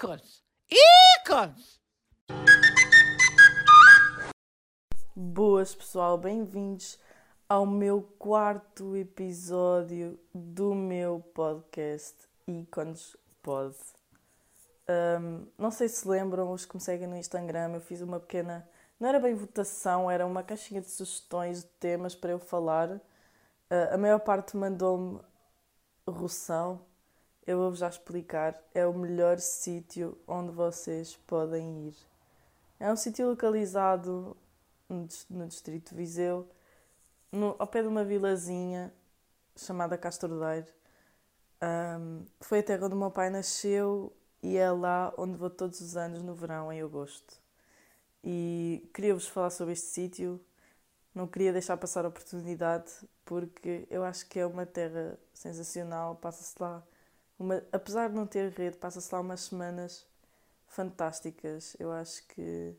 ícones! Ícones! Boas pessoal, bem-vindos ao meu quarto episódio do meu podcast Ícones Pod. Um, não sei se lembram, os que me seguem no Instagram, eu fiz uma pequena. Não era bem votação, era uma caixinha de sugestões de temas para eu falar. Uh, a maior parte mandou-me Roção. Eu vou-vos já explicar. É o melhor sítio onde vocês podem ir. É um sítio localizado no distrito de Viseu, no, ao pé de uma vilazinha chamada Castordeiro. Um, foi a terra onde o meu pai nasceu e é lá onde vou todos os anos no verão, em agosto. E queria-vos falar sobre este sítio, não queria deixar passar a oportunidade, porque eu acho que é uma terra sensacional. Passa-se lá, uma, apesar de não ter rede, passa-se lá umas semanas fantásticas. Eu acho que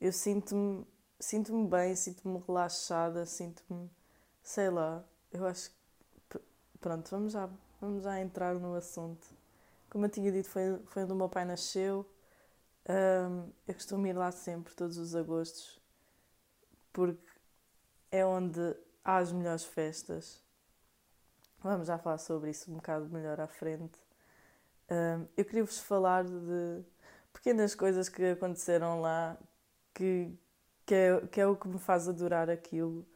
eu sinto-me sinto-me bem, sinto-me relaxada, sinto-me, sei lá, eu acho pronto, vamos já, vamos já entrar no assunto. Como eu tinha dito, foi, foi onde o meu pai nasceu. Um, eu costumo ir lá sempre, todos os agostos, porque é onde há as melhores festas. Vamos já falar sobre isso um bocado melhor à frente. Um, eu queria vos falar de pequenas coisas que aconteceram lá que, que, é, que é o que me faz adorar aquilo.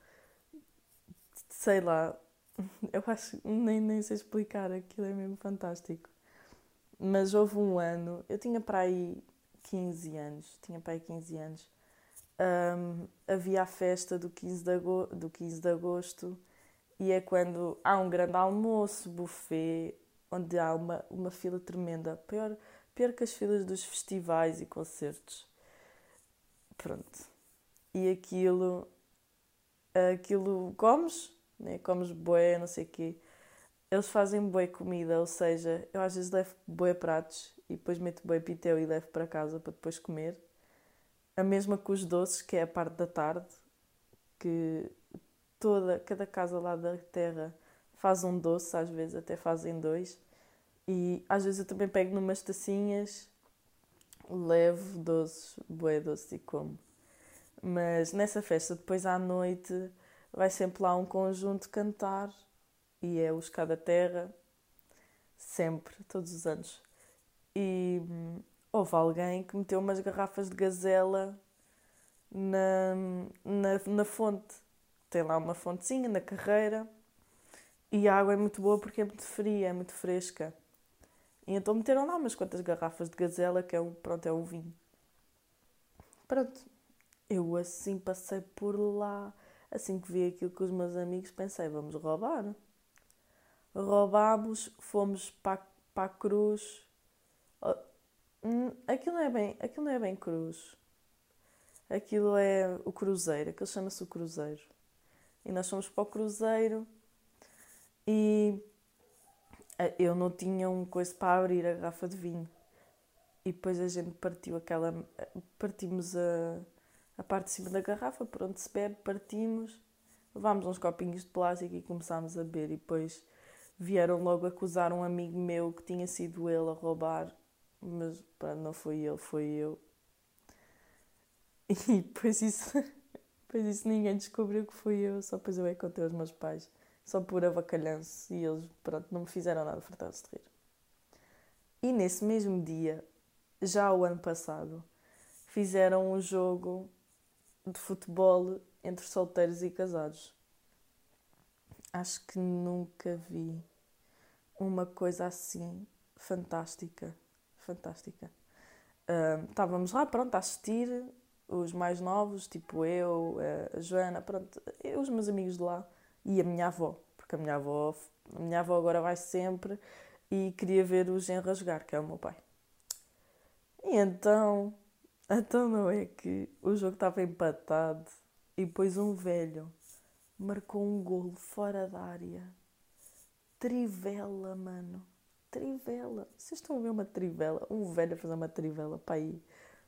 Sei lá, eu acho, nem, nem sei explicar, aquilo é mesmo fantástico. Mas houve um ano, eu tinha para aí 15 anos, tinha para aí 15 anos, um, havia a festa do 15, de agosto, do 15 de agosto e é quando há um grande almoço, buffet, onde há uma, uma fila tremenda, pior, pior que as filas dos festivais e concertos. Pronto. E aquilo, aquilo comes, né? comes boé, não sei o quê eles fazem boa comida, ou seja, eu às vezes levo boa pratos e depois meto boa pitel e levo para casa para depois comer. A mesma com os doces, que é a parte da tarde, que toda, cada casa lá da terra faz um doce, às vezes até fazem dois. E às vezes eu também pego numas tacinhas, levo doces, boé doce e como. Mas nessa festa, depois à noite, vai sempre lá um conjunto cantar e é o Escada Terra, sempre, todos os anos. E hum, houve alguém que meteu umas garrafas de gazela na, na, na fonte. Tem lá uma fontezinha na carreira e a água é muito boa porque é muito fria, é muito fresca. E então meteram lá umas quantas garrafas de gazela, que é um, pronto, é um vinho. Pronto. Eu assim passei por lá, assim que vi aquilo com os meus amigos, pensei, vamos roubar roubámos, fomos para, para a cruz. Hum, aquilo não é bem, aquilo não é bem cruz. Aquilo é o cruzeiro, aquilo chama-se o cruzeiro. E nós fomos para o cruzeiro e eh, eu não tinha um coisa para abrir a garrafa de vinho. E depois a gente partiu aquela. Partimos a, a parte de cima da garrafa, por onde se bebe, partimos, levámos uns copinhos de plástico e começámos a beber. E depois vieram logo acusar um amigo meu que tinha sido ele a roubar, mas pá, não foi ele, foi eu. E depois isso, depois isso ninguém descobriu que fui eu, só depois eu é contei aos meus pais, só por avacalhanço, e eles, pronto, não me fizeram nada, fartaram-se de rir. E nesse mesmo dia, já o ano passado, fizeram um jogo de futebol entre solteiros e casados. Acho que nunca vi uma coisa assim fantástica. Fantástica. Uh, estávamos lá, pronto, a assistir, os mais novos, tipo eu, a Joana, pronto, eu, os meus amigos de lá e a minha avó, porque a minha avó, a minha avó agora vai sempre e queria ver o Genra jogar, que é o meu pai. E então, então não é que o jogo estava empatado e depois um velho marcou um golo fora da área trivela, mano. Trivela. Vocês estão a ver uma trivela? Um velho a fazer uma trivela para aí.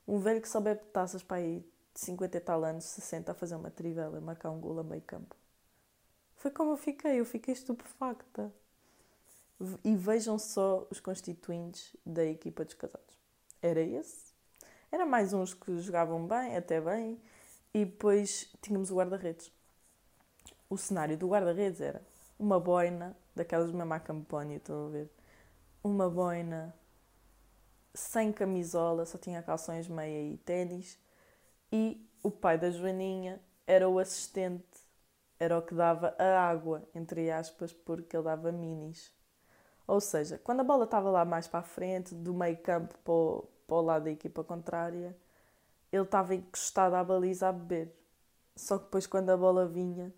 Um velho que só bebe taças para aí de 50 e tal anos, 60 a fazer uma trivela e marcar um golo a meio campo. Foi como eu fiquei, eu fiquei estupefacta. E vejam só os constituintes da equipa dos casados. Era esse. Era mais uns que jogavam bem, até bem. E depois tínhamos o guarda-redes. O cenário do guarda-redes era uma boina, daquelas mesmo à campanha, estão a ver? Uma boina sem camisola, só tinha calções, meia e ténis. E o pai da Joaninha era o assistente, era o que dava a água, entre aspas, porque ele dava minis. Ou seja, quando a bola estava lá mais para a frente, do meio campo para o, para o lado da equipa contrária, ele estava encostado à baliza a beber. Só que depois quando a bola vinha,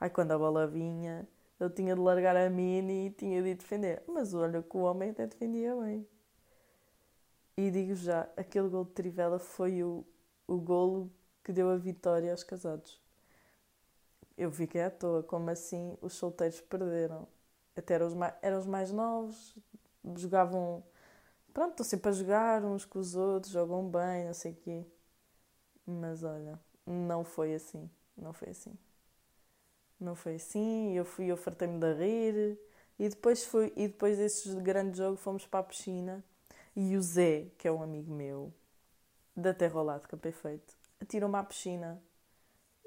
ai quando a bola vinha, ele tinha de largar a mini e tinha de defender. Mas olha que o homem até defendia bem. E digo já, aquele gol de Trivela foi o, o golo que deu a vitória aos casados. Eu fiquei à toa, como assim os solteiros perderam? Até eram os mais, eram os mais novos, jogavam. Pronto, estão sempre a jogar uns com os outros, jogam bem, não sei o quê. Mas olha, não foi assim. Não foi assim. Não foi assim. Eu fui, eu fartei-me de rir. E depois, fui, e depois desse grande jogo fomos para a piscina. E o Zé, que é um amigo meu, da Terra ao Lado, que é perfeito, atirou-me à piscina.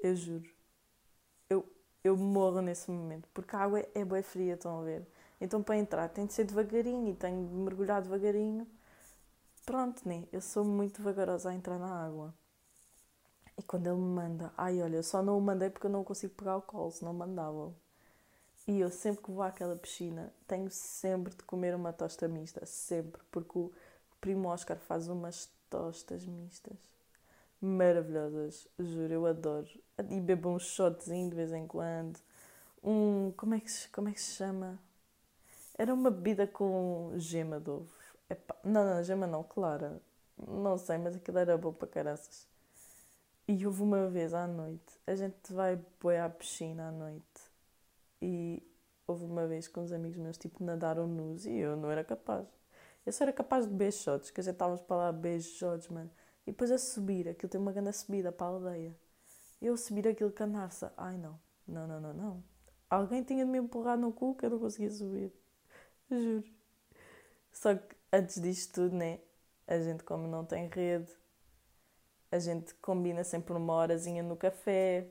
Eu juro. Eu, eu morro nesse momento. Porque a água é, bem fria, estão a ver? Então para entrar tem de ser devagarinho e tenho de mergulhar devagarinho. Pronto, né? Eu sou muito vagarosa a entrar na água. E quando ele me manda, ai olha, eu só não o mandei porque eu não consigo pegar o colo, senão mandava. E eu sempre que vou àquela piscina tenho sempre de comer uma tosta mista, sempre, porque o primo Oscar faz umas tostas mistas maravilhosas, juro, eu adoro. E bebo um shotzinho de vez em quando. Um. Como é que como é que se chama? Era uma bebida com gema de ovo. Epá, não, não, gema não, clara. Não sei, mas aquilo era bom para caraças. E houve uma vez à noite, a gente vai boi à piscina à noite e houve uma vez que uns amigos meus tipo nadaram nus e eu não era capaz. Eu só era capaz de shots, que a gente estávamos para lá shots, mano. E depois a subir, aquilo tem uma grande subida para a aldeia. Eu subir aquilo canar-se. Ai não, não, não, não, não. Alguém tinha de me empurrar no cu que eu não conseguia subir. Juro. Só que antes disto tudo, né? A gente, como não tem rede, a gente combina sempre uma horazinha no café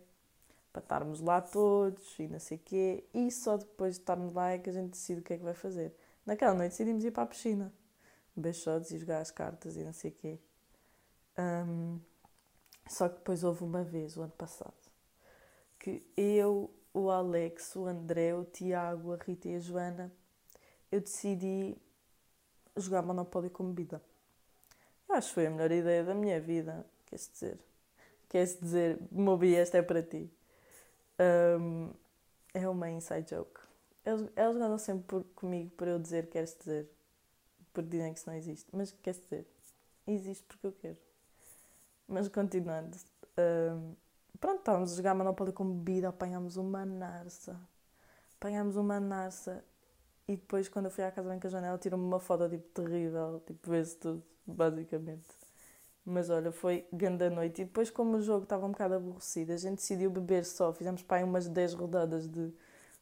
para estarmos lá todos e não sei o quê. E só depois de estarmos lá é que a gente decide o que é que vai fazer. Naquela noite decidimos ir para a piscina, beijos e jogar as cartas e não sei o quê. Um, só que depois houve uma vez, o ano passado, que eu, o Alex, o André, o Tiago, a Rita e a Joana, eu decidi jogar Monopólio com bebida. Eu acho que foi a melhor ideia da minha vida queres dizer? Queres dizer, Mobi, esta é para ti. Um, é uma inside joke. Eles, andam sempre por, comigo para eu dizer queres dizer. Porque dizem que isso não existe. Mas queres dizer? Existe porque eu quero. Mas continuando. Um, pronto, estávamos a jogar Monopoly com bebida, apanhámos uma narça. Apanhámos uma narça. E depois, quando eu fui à casa bem com a janela, tirou-me uma foto tipo terrível. Tipo, vê-se tudo, basicamente. Mas olha, foi grande noite. E depois, como o jogo estava um bocado aborrecido, a gente decidiu beber só. Fizemos para aí umas 10 rodadas de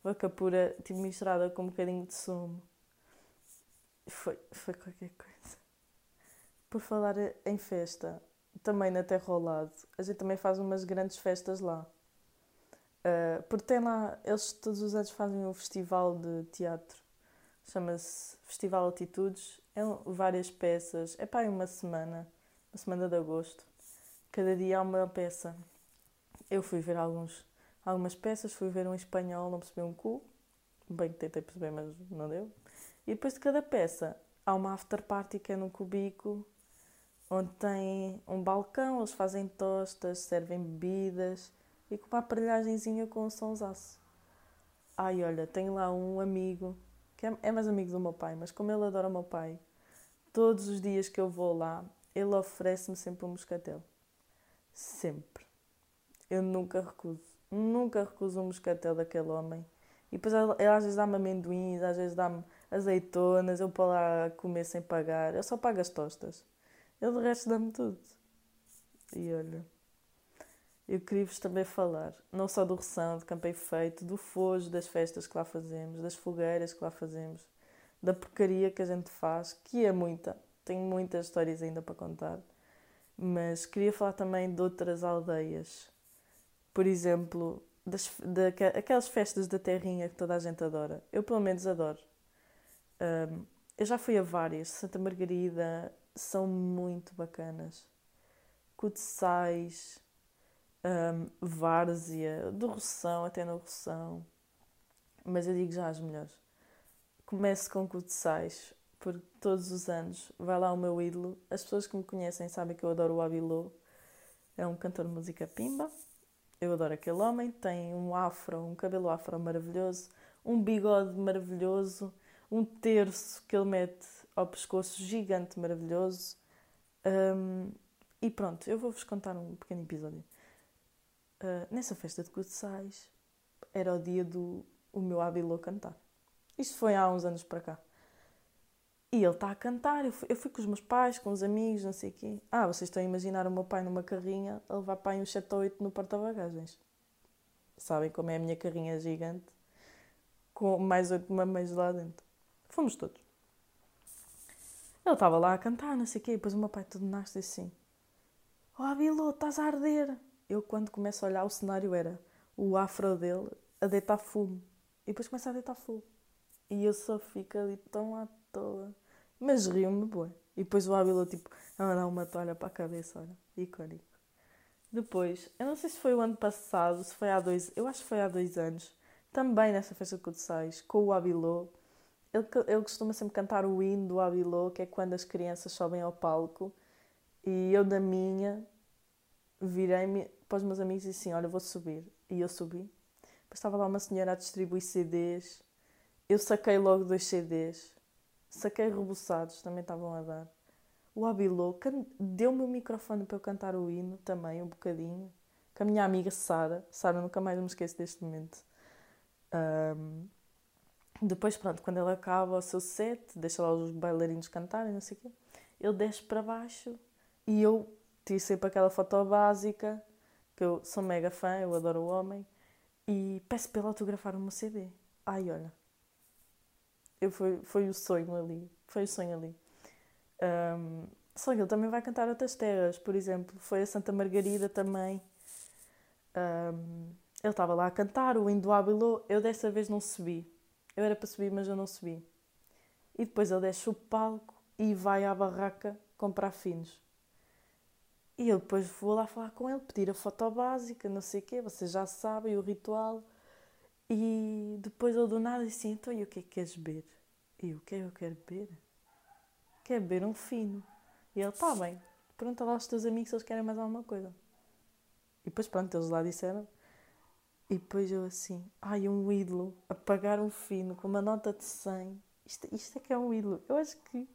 vaca pura, tipo misturada com um bocadinho de sumo. Foi, foi qualquer coisa. Por falar em festa, também na Terra ao Lado, a gente também faz umas grandes festas lá. Uh, porque tem lá, eles todos os anos fazem um festival de teatro. Chama-se Festival Atitudes. É várias peças. É para aí uma semana na semana de agosto. Cada dia há uma peça. Eu fui ver alguns, algumas peças, fui ver um espanhol, não percebi um cu. Bem que tentei perceber, mas não deu. E depois de cada peça há uma after party que é no cubico, onde tem um balcão, eles fazem tostas, servem bebidas e com uma aparelhagemzinha com um sonsaço. Ai, olha, tenho lá um amigo, que é, é mais amigo do meu pai, mas como ele adora o meu pai, todos os dias que eu vou lá, ele oferece-me sempre um moscatel. Sempre. Eu nunca recuso. Nunca recuso um moscatel daquele homem. E depois ele às vezes dá-me amendoins, às vezes dá-me azeitonas, eu para lá comer sem pagar. Eu só pago as tostas. Ele de resto dá-me tudo. E olha, eu queria-vos também falar, não só do Ressão, de Campei Feito, do Fojo, das festas que lá fazemos, das fogueiras que lá fazemos, da porcaria que a gente faz, que é muita. Tenho muitas histórias ainda para contar. Mas queria falar também de outras aldeias. Por exemplo, das, da, aquelas festas da terrinha que toda a gente adora. Eu, pelo menos, adoro. Um, eu já fui a várias. Santa Margarida são muito bacanas. Cudeçais, um, Várzea, do Roção, até no Roção. Mas eu digo já as melhores. Começo com Cudeçais, porque todos os anos vai lá o meu ídolo. As pessoas que me conhecem sabem que eu adoro o Abilô. É um cantor de música pimba. Eu adoro aquele homem. Tem um afro, um cabelo afro maravilhoso, um bigode maravilhoso, um terço que ele mete ao pescoço gigante, maravilhoso. Um, e pronto, eu vou-vos contar um pequeno episódio. Uh, nessa festa de Cudeçais era o dia do o meu Abilô cantar. Isto foi há uns anos para cá. E ele está a cantar. Eu fui, eu fui, com os meus pais, com os amigos, não sei o quê. Ah, vocês estão a imaginar o meu pai numa carrinha a levar pai uns 7 ou 8 no porta-bagagens. Sabem como é a minha carrinha gigante? Com mais 8 mamães lá dentro. Fomos todos. Ele estava lá a cantar, não sei o quê. E depois o meu pai todo nasce assim. Oh, Abilô, estás a arder. Eu, quando começo a olhar, o cenário era o afro dele a deitar fumo. E depois começa a deitar fumo. E eu só fico ali tão à toa. Mas riu-me, boa. E depois o Ávila, tipo, a mandar uma toalha para a cabeça, olha. Icónico. Depois, eu não sei se foi o ano passado, se foi há dois... Eu acho que foi há dois anos. Também nessa festa de Codessais, com o Abilô. Ele, costuma sempre cantar o hino do Abilô, que é quando as crianças sobem ao palco. E eu, da minha, virei-me para os meus amigos e disse assim, olha, vou subir. E eu subi. Depois estava lá uma senhora a distribuir CDs. Eu saquei logo dois CDs Saquei rebuçados, também estavam a dar. O Abilô deu-me o microfone para eu cantar o hino também, um bocadinho. Com a minha amiga Sara. Sara, nunca mais me esqueço deste momento. Um, depois, pronto, quando ele acaba o seu set, deixa lá os bailarinos cantarem, não sei o quê, ele desce para baixo e eu tiro sempre aquela foto básica, que eu sou mega fã, eu adoro o homem, e peço para ele autografar o meu CD. Ai, olha, eu foi, foi o sonho ali. Foi o sonho ali. Um, só que ele também vai cantar outras terras, por exemplo, foi a Santa Margarida também. Um, ele estava lá a cantar o Indo Abilô. Eu desta vez não subi. Eu era para subir, mas eu não subi. E depois ele deixa o palco e vai à barraca comprar finos. E eu depois vou lá falar com ele, pedir a foto básica, não sei o quê, vocês já sabem o ritual. E depois ele do nada disse assim, então e o que é que queres beber? E eu, o que é que eu quero beber? Quero beber um fino. E ele, está bem, pergunta lá aos teus amigos se eles querem mais alguma coisa. E depois pronto, eles lá disseram. E depois eu assim, ai, um ídolo a pagar um fino com uma nota de 100. Isto, isto é que é um ídolo. Eu acho que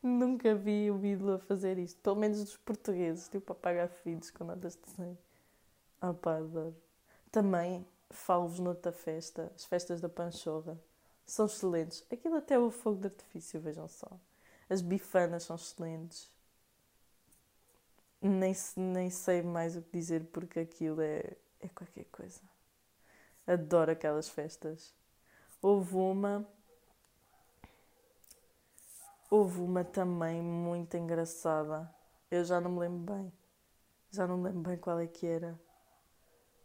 nunca vi um ídolo a fazer isto. Pelo menos dos portugueses, tipo, a pagar finos com notas de 100. Ah pá, adoro. Também falo-vos noutra festa, as festas da Panchorra. São excelentes. Aquilo até o fogo de artifício, vejam só. As bifanas são excelentes. Nem, nem sei mais o que dizer porque aquilo é, é qualquer coisa. Adoro aquelas festas. Houve uma. Houve uma também muito engraçada. Eu já não me lembro bem. Já não me lembro bem qual é que era.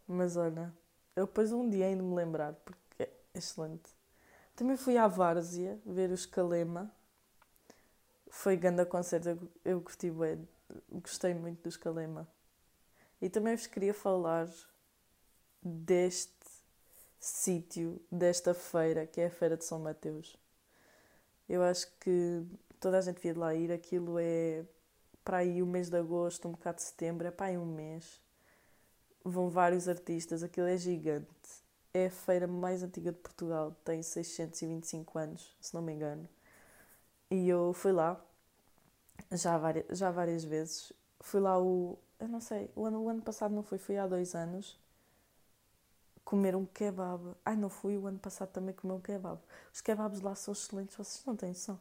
Mas olha, eu depois um dia ainda me lembrar, porque é excelente. Também fui à Várzea ver o Escalema. Foi grande concerto, eu, eu gostei, gostei muito do Escalema. E também vos queria falar deste sítio, desta feira, que é a Feira de São Mateus. Eu acho que toda a gente devia de lá ir. Aquilo é para aí o mês de agosto, um bocado de setembro, é para aí um mês vão vários artistas, aquilo é gigante. É a feira mais antiga de Portugal, tem 625 anos, se não me engano. E eu fui lá, já várias, já várias vezes. Fui lá o. Eu não sei, o ano, o ano passado não fui, fui há dois anos comer um kebab. Ai, não fui, o ano passado também comer um kebab. Os kebabs lá são excelentes, vocês não têm noção.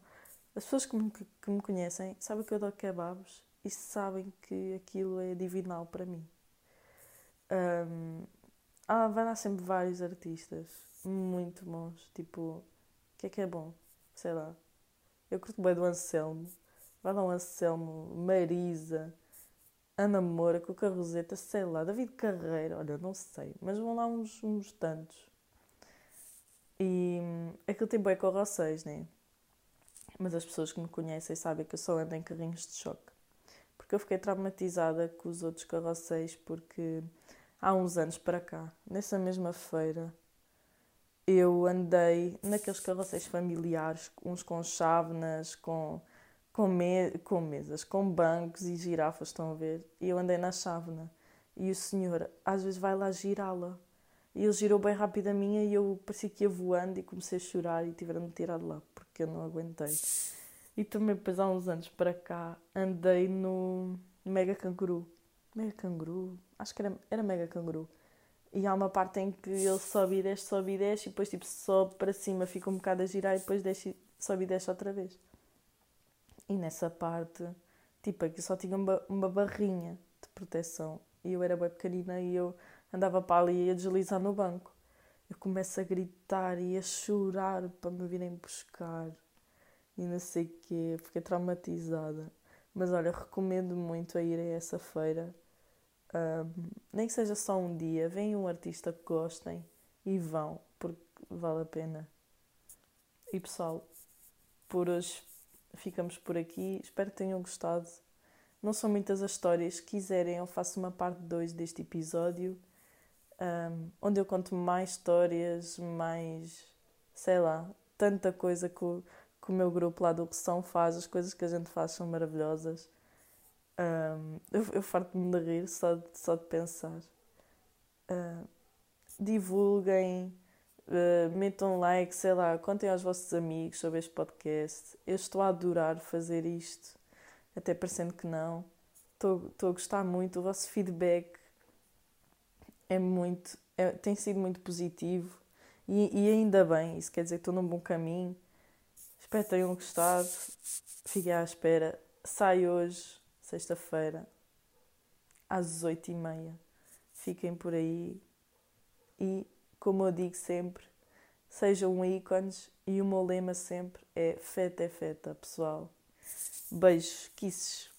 As pessoas que me, que me conhecem sabem que eu adoro kebabs e sabem que aquilo é divinal para mim. Um, ah, vai lá sempre vários artistas muito bons. Tipo, o que é que é bom? Sei lá. Eu curto bem do Anselmo. Vai lá o Anselmo, Marisa, Ana Moura, com a Carroseta, sei lá, David Carreira, olha, não sei. Mas vão lá uns, uns tantos. E hum, aquilo tem bem carrosséis, né? Mas as pessoas que me conhecem sabem que eu só ando em carrinhos de choque. Porque eu fiquei traumatizada com os outros carrosséis porque há uns anos para cá, nessa mesma feira, eu andei naqueles carrosséis familiares, uns com chávenas, com, com, me, com mesas, com bancos e girafas, estão a ver? E eu andei na chávena. E o senhor às vezes vai lá girá-la. E ele girou bem rápido a minha e eu parecia que ia voando e comecei a chorar e tiveram-me tirado lá, porque eu não aguentei. E também depois há uns anos para cá andei no Mega Canguru. Mega Canguru? Acho que era, era Mega Canguru e há uma parte em que ele sobe e desce, sobe e desce, e depois tipo, sobe para cima, fica um bocado a girar e depois desce, sobe e desce outra vez. E nessa parte, tipo, aqui só tinha uma, uma barrinha de proteção. E eu era bem pequenina e eu andava para ali e a deslizar no banco. Eu começo a gritar e a chorar para me virem buscar. E não sei o quê, fiquei traumatizada. Mas olha, recomendo muito a ir a essa feira um, nem que seja só um dia, vem um artista que gostem e vão, porque vale a pena. E pessoal, por hoje ficamos por aqui. Espero que tenham gostado. Não são muitas as histórias. Se quiserem, eu faço uma parte 2 deste episódio, um, onde eu conto mais histórias, mais sei lá, tanta coisa que o, que o meu grupo lá do Opção faz. As coisas que a gente faz são maravilhosas. Um, eu, eu farto-me de rir só de, só de pensar. Divulguem, uh, metam like, sei lá, contem aos vossos amigos sobre este podcast. Eu estou a adorar fazer isto, até parecendo que não. Estou, estou a gostar muito, o vosso feedback é muito, é, tem sido muito positivo e, e ainda bem, isso quer dizer que estou num bom caminho. Espero que tenham gostado. Fiquem à espera. Sai hoje sexta-feira, às oito e meia. Fiquem por aí e, como eu digo sempre, sejam ícones e o meu lema sempre é feta é feta, pessoal. Beijos, kisses.